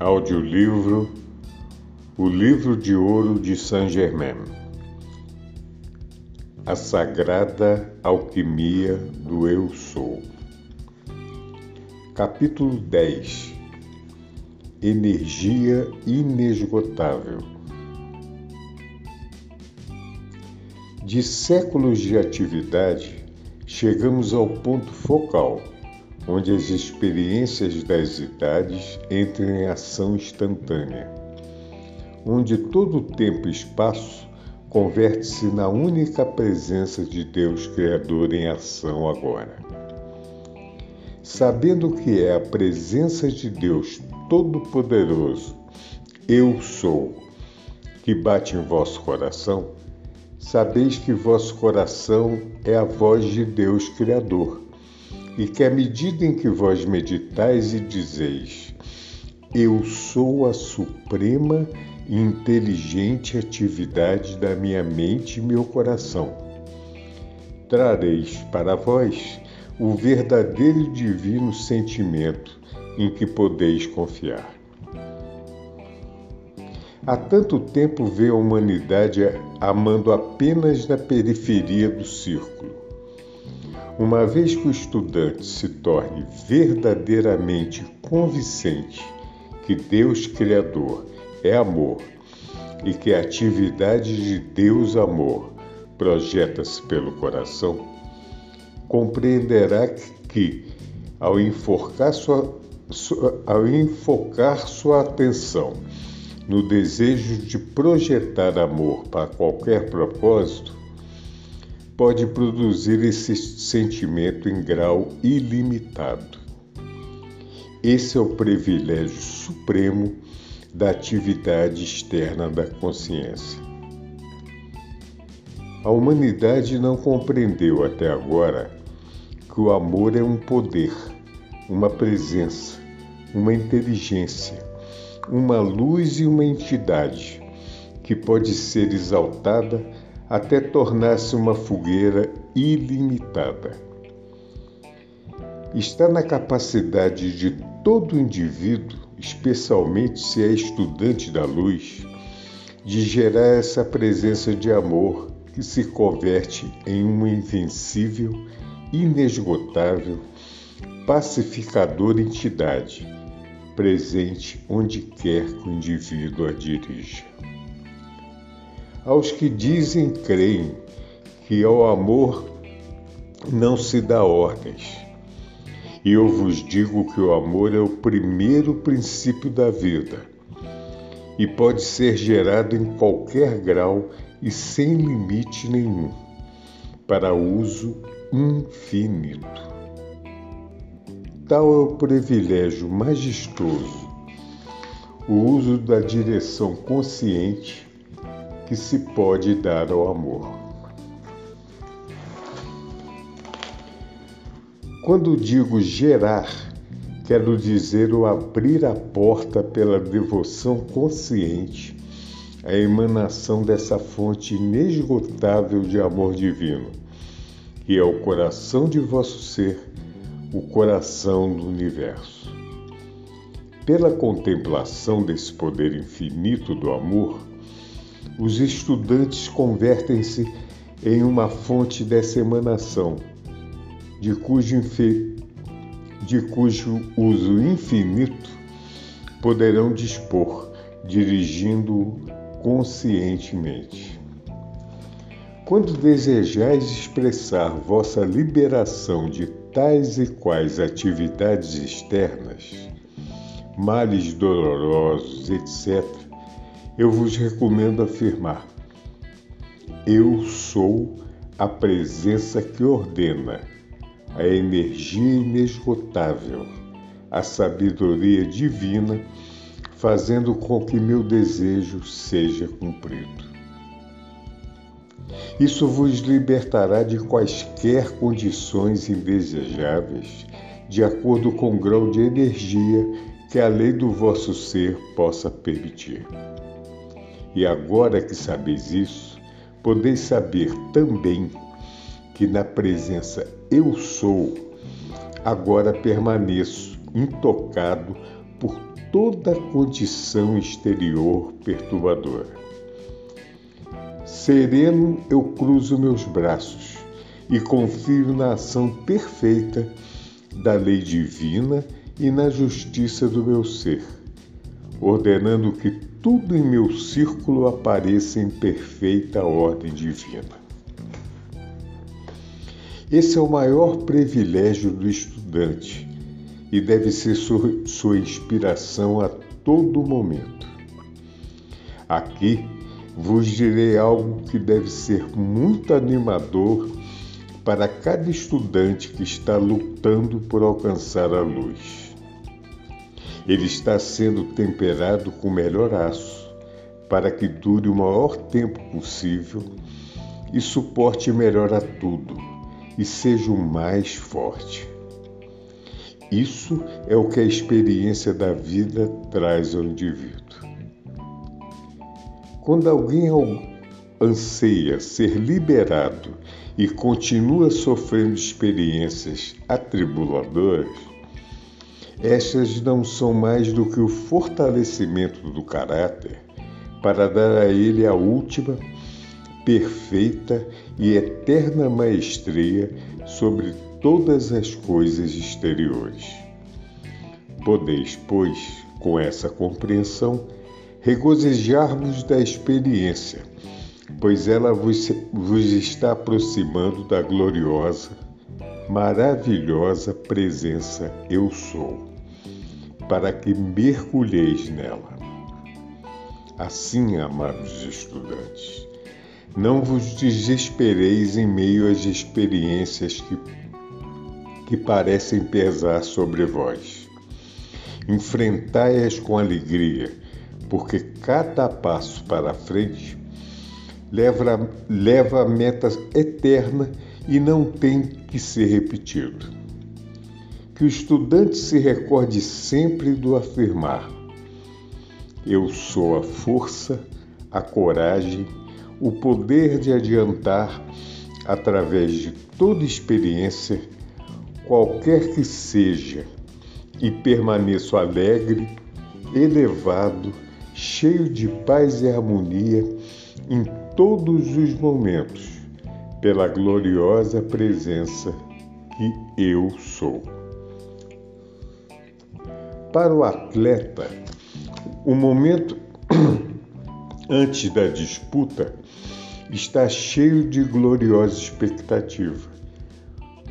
Audiolivro O Livro de Ouro de Saint-Germain A Sagrada Alquimia do Eu Sou. Capítulo 10 Energia inesgotável. De séculos de atividade, chegamos ao ponto focal onde as experiências das idades entram em ação instantânea, onde todo o tempo e espaço converte-se na única presença de Deus Criador em ação agora. Sabendo que é a presença de Deus Todo-Poderoso, Eu sou, que bate em vosso coração, sabeis que vosso coração é a voz de Deus Criador e que à medida em que vós meditais e dizeis, eu sou a suprema e inteligente atividade da minha mente e meu coração, trareis para vós o verdadeiro e divino sentimento em que podeis confiar. Há tanto tempo vê a humanidade amando apenas na periferia do círculo uma vez que o estudante se torne verdadeiramente convincente que Deus Criador é amor e que a atividade de Deus Amor projeta-se pelo coração, compreenderá que, ao enfocar sua, ao enfocar sua atenção no desejo de projetar amor para qualquer propósito, pode produzir esse sentimento em grau ilimitado. Esse é o privilégio supremo da atividade externa da consciência. A humanidade não compreendeu até agora que o amor é um poder, uma presença, uma inteligência, uma luz e uma entidade que pode ser exaltada até tornar-se uma fogueira ilimitada. Está na capacidade de todo indivíduo, especialmente se é estudante da luz, de gerar essa presença de amor que se converte em uma invencível, inesgotável, pacificadora entidade, presente onde quer que o indivíduo a dirija aos que dizem creem que ao amor não se dá ordens. E eu vos digo que o amor é o primeiro princípio da vida e pode ser gerado em qualquer grau e sem limite nenhum, para uso infinito. Tal é o privilégio majestoso, o uso da direção consciente que se pode dar ao amor. Quando digo gerar, quero dizer o abrir a porta pela devoção consciente à emanação dessa fonte inesgotável de amor divino, que é o coração de vosso ser, o coração do universo. Pela contemplação desse poder infinito do amor, os estudantes convertem-se em uma fonte dessa emanação, de cujo, de cujo uso infinito poderão dispor, dirigindo-o conscientemente. Quando desejais expressar vossa liberação de tais e quais atividades externas, males dolorosos, etc., eu vos recomendo afirmar: Eu sou a presença que ordena, a energia inesgotável, a sabedoria divina, fazendo com que meu desejo seja cumprido. Isso vos libertará de quaisquer condições indesejáveis, de acordo com o grau de energia que a lei do vosso ser possa permitir. E agora que sabeis isso, podeis saber também que na presença Eu Sou, agora permaneço intocado por toda condição exterior perturbadora. Sereno eu cruzo meus braços e confio na ação perfeita da lei divina e na justiça do meu ser, ordenando que tudo em meu círculo apareça em perfeita ordem divina. Esse é o maior privilégio do estudante e deve ser sua inspiração a todo momento. Aqui vos direi algo que deve ser muito animador para cada estudante que está lutando por alcançar a luz. Ele está sendo temperado com o melhor aço para que dure o maior tempo possível e suporte melhor a tudo e seja o mais forte. Isso é o que a experiência da vida traz ao indivíduo. Quando alguém anseia ser liberado e continua sofrendo experiências atribuladoras, estas não são mais do que o fortalecimento do caráter para dar a ele a última perfeita e eterna maestria sobre todas as coisas exteriores. Podeis, pois, com essa compreensão, regozijar-vos da experiência, pois ela vos, vos está aproximando da gloriosa, maravilhosa presença Eu Sou, para que mergulheis nela. Assim, amados estudantes, não vos desespereis em meio às experiências que, que parecem pesar sobre vós. Enfrentai-as com alegria, porque cada passo para frente leva, leva a meta eterna e não tem que ser repetido. Que o estudante se recorde sempre do afirmar: Eu sou a força, a coragem o poder de adiantar, através de toda experiência, qualquer que seja, e permaneço alegre, elevado, cheio de paz e harmonia em todos os momentos, pela gloriosa presença que eu sou. Para o atleta, o momento antes da disputa está cheio de gloriosa expectativa.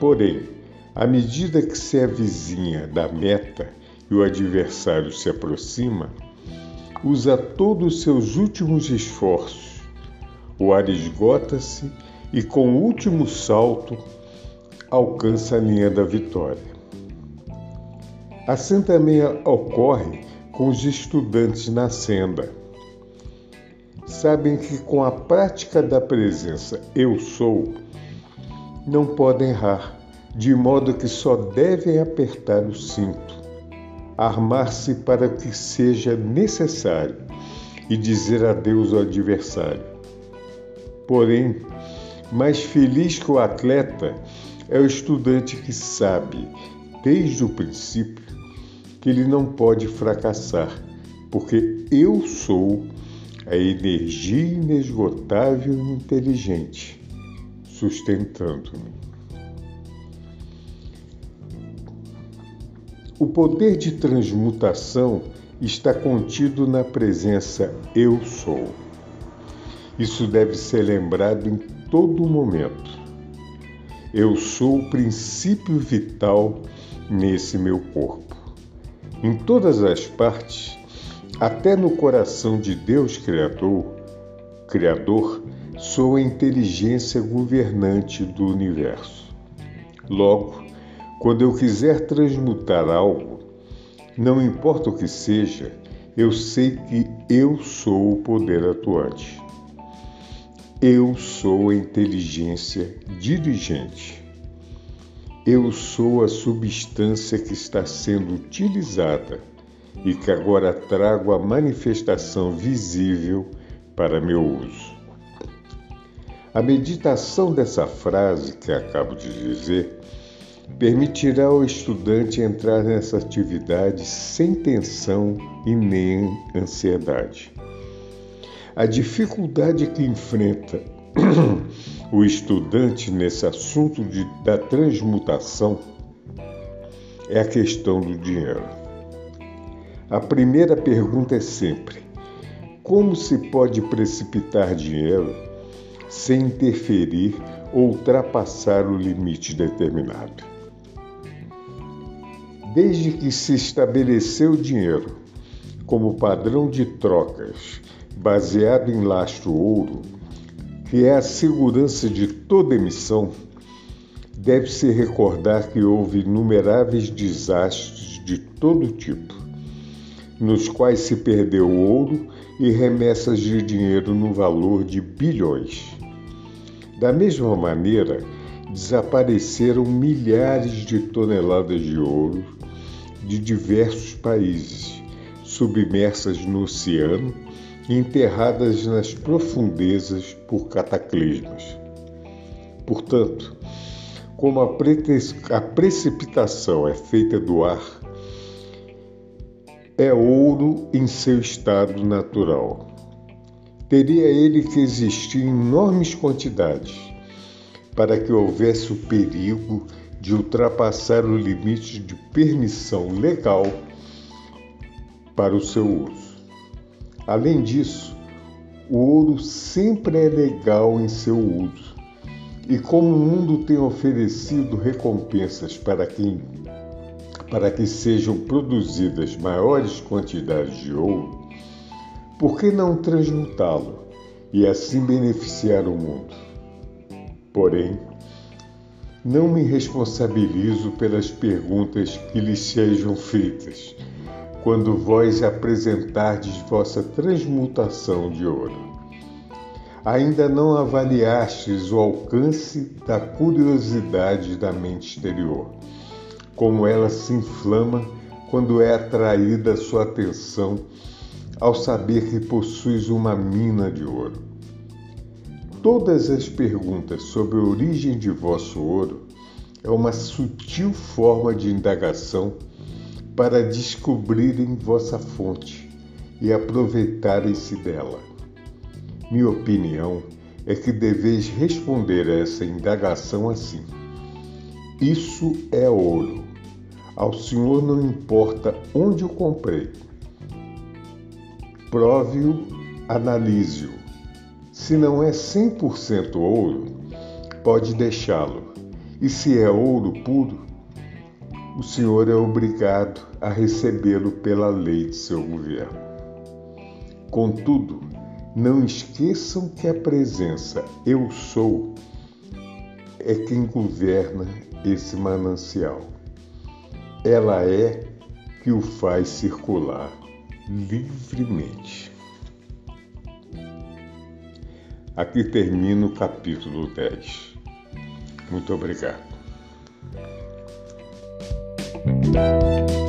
Porém, à medida que se avizinha da meta e o adversário se aproxima, usa todos os seus últimos esforços. O ar esgota-se e, com o último salto, alcança a linha da vitória. Assim também ocorre com os estudantes na senda sabem que com a prática da presença eu sou, não podem errar, de modo que só devem apertar o cinto, armar-se para o que seja necessário e dizer adeus ao adversário. Porém, mais feliz que o atleta é o estudante que sabe, desde o princípio, que ele não pode fracassar, porque eu sou a energia inesgotável e inteligente, sustentando-me. O poder de transmutação está contido na presença Eu Sou. Isso deve ser lembrado em todo momento. Eu sou o princípio vital nesse meu corpo. Em todas as partes, até no coração de Deus Criador, Criador, sou a inteligência governante do universo. Logo, quando eu quiser transmutar algo, não importa o que seja, eu sei que eu sou o poder atuante. Eu sou a inteligência dirigente. Eu sou a substância que está sendo utilizada e que agora trago a manifestação visível para meu uso. A meditação dessa frase que acabo de dizer permitirá ao estudante entrar nessa atividade sem tensão e nem ansiedade. A dificuldade que enfrenta o estudante nesse assunto de, da transmutação é a questão do dinheiro. A primeira pergunta é sempre: como se pode precipitar dinheiro sem interferir ou ultrapassar o limite determinado? Desde que se estabeleceu o dinheiro como padrão de trocas baseado em lastro ouro, que é a segurança de toda emissão, deve-se recordar que houve inumeráveis desastres de todo tipo, nos quais se perdeu ouro e remessas de dinheiro no valor de bilhões. Da mesma maneira, desapareceram milhares de toneladas de ouro de diversos países, submersas no oceano enterradas nas profundezas por cataclismos. Portanto, como a, a precipitação é feita do ar, é ouro em seu estado natural. Teria ele que existir em enormes quantidades para que houvesse o perigo de ultrapassar o limite de permissão legal para o seu uso. Além disso, o ouro sempre é legal em seu uso. E como o mundo tem oferecido recompensas para quem para que sejam produzidas maiores quantidades de ouro, por que não transmutá-lo e assim beneficiar o mundo? Porém, não me responsabilizo pelas perguntas que lhes sejam feitas quando vós apresentardes vossa transmutação de ouro. Ainda não avaliastes o alcance da curiosidade da mente exterior, como ela se inflama quando é atraída a sua atenção ao saber que possuis uma mina de ouro. Todas as perguntas sobre a origem de vosso ouro é uma sutil forma de indagação para descobrirem vossa fonte e aproveitarem-se dela. Minha opinião é que deveis responder a essa indagação assim: Isso é ouro. Ao senhor não importa onde o comprei. Prove-o, analise-o se não é 100% ouro, pode deixá-lo. E se é ouro puro, o senhor é obrigado a recebê-lo pela lei de seu governo. Contudo, não esqueçam que a presença Eu Sou é quem governa esse manancial. Ela é que o faz circular livremente. Aqui termina o capítulo 10. Muito obrigado. Música